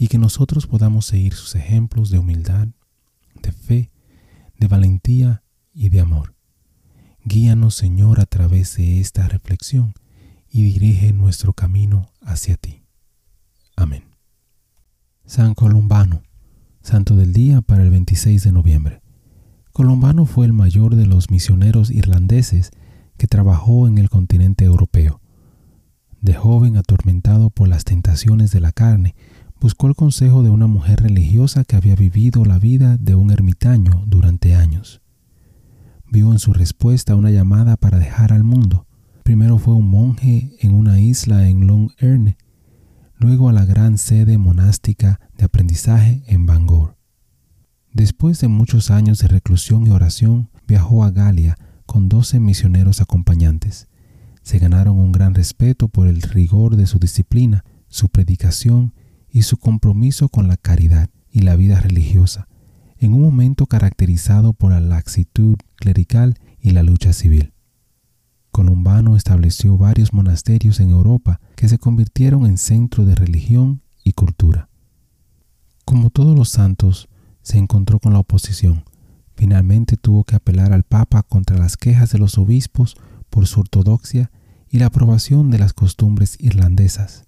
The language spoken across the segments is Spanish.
y que nosotros podamos seguir sus ejemplos de humildad, de fe, de valentía y de amor. Guíanos, Señor, a través de esta reflexión y dirige nuestro camino hacia ti. Amén. San Columbano, Santo del Día para el 26 de noviembre. Columbano fue el mayor de los misioneros irlandeses que trabajó en el continente europeo. De joven atormentado por las tentaciones de la carne, buscó el consejo de una mujer religiosa que había vivido la vida de un ermitaño durante años. Vio en su respuesta una llamada para dejar al mundo. Primero fue un monje en una isla en Long Erne, luego a la gran sede monástica de aprendizaje en Bangor. Después de muchos años de reclusión y oración, viajó a Galia con doce misioneros acompañantes se ganaron un gran respeto por el rigor de su disciplina, su predicación y su compromiso con la caridad y la vida religiosa, en un momento caracterizado por la laxitud clerical y la lucha civil. Columbano estableció varios monasterios en Europa que se convirtieron en centro de religión y cultura. Como todos los santos, se encontró con la oposición. Finalmente tuvo que apelar al Papa contra las quejas de los obispos por su ortodoxia y la aprobación de las costumbres irlandesas.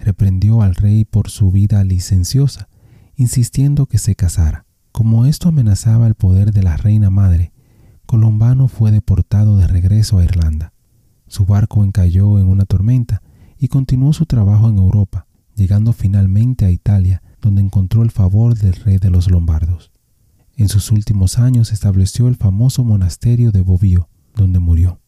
Reprendió al rey por su vida licenciosa, insistiendo que se casara. Como esto amenazaba el poder de la reina madre, Colombano fue deportado de regreso a Irlanda. Su barco encalló en una tormenta y continuó su trabajo en Europa, llegando finalmente a Italia, donde encontró el favor del rey de los lombardos. En sus últimos años estableció el famoso monasterio de Bobbio, donde murió.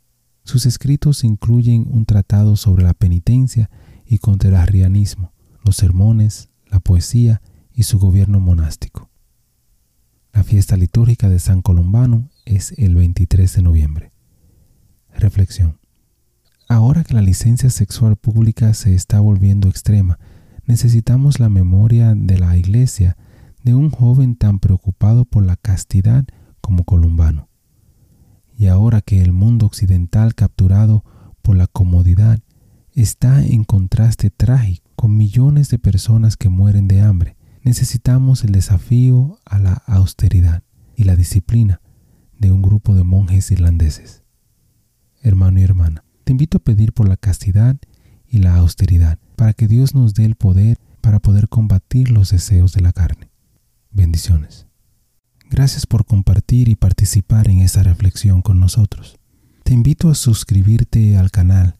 Sus escritos incluyen un tratado sobre la penitencia y contra el arrianismo, los sermones, la poesía y su gobierno monástico. La fiesta litúrgica de San Columbano es el 23 de noviembre. Reflexión. Ahora que la licencia sexual pública se está volviendo extrema, necesitamos la memoria de la Iglesia de un joven tan preocupado por la castidad como Columbano. Y ahora que el mundo occidental capturado por la comodidad está en contraste trágico con millones de personas que mueren de hambre, necesitamos el desafío a la austeridad y la disciplina de un grupo de monjes irlandeses. Hermano y hermana, te invito a pedir por la castidad y la austeridad para que Dios nos dé el poder para poder combatir los deseos de la carne. Bendiciones. Gracias por compartir y participar en esta reflexión con nosotros. Te invito a suscribirte al canal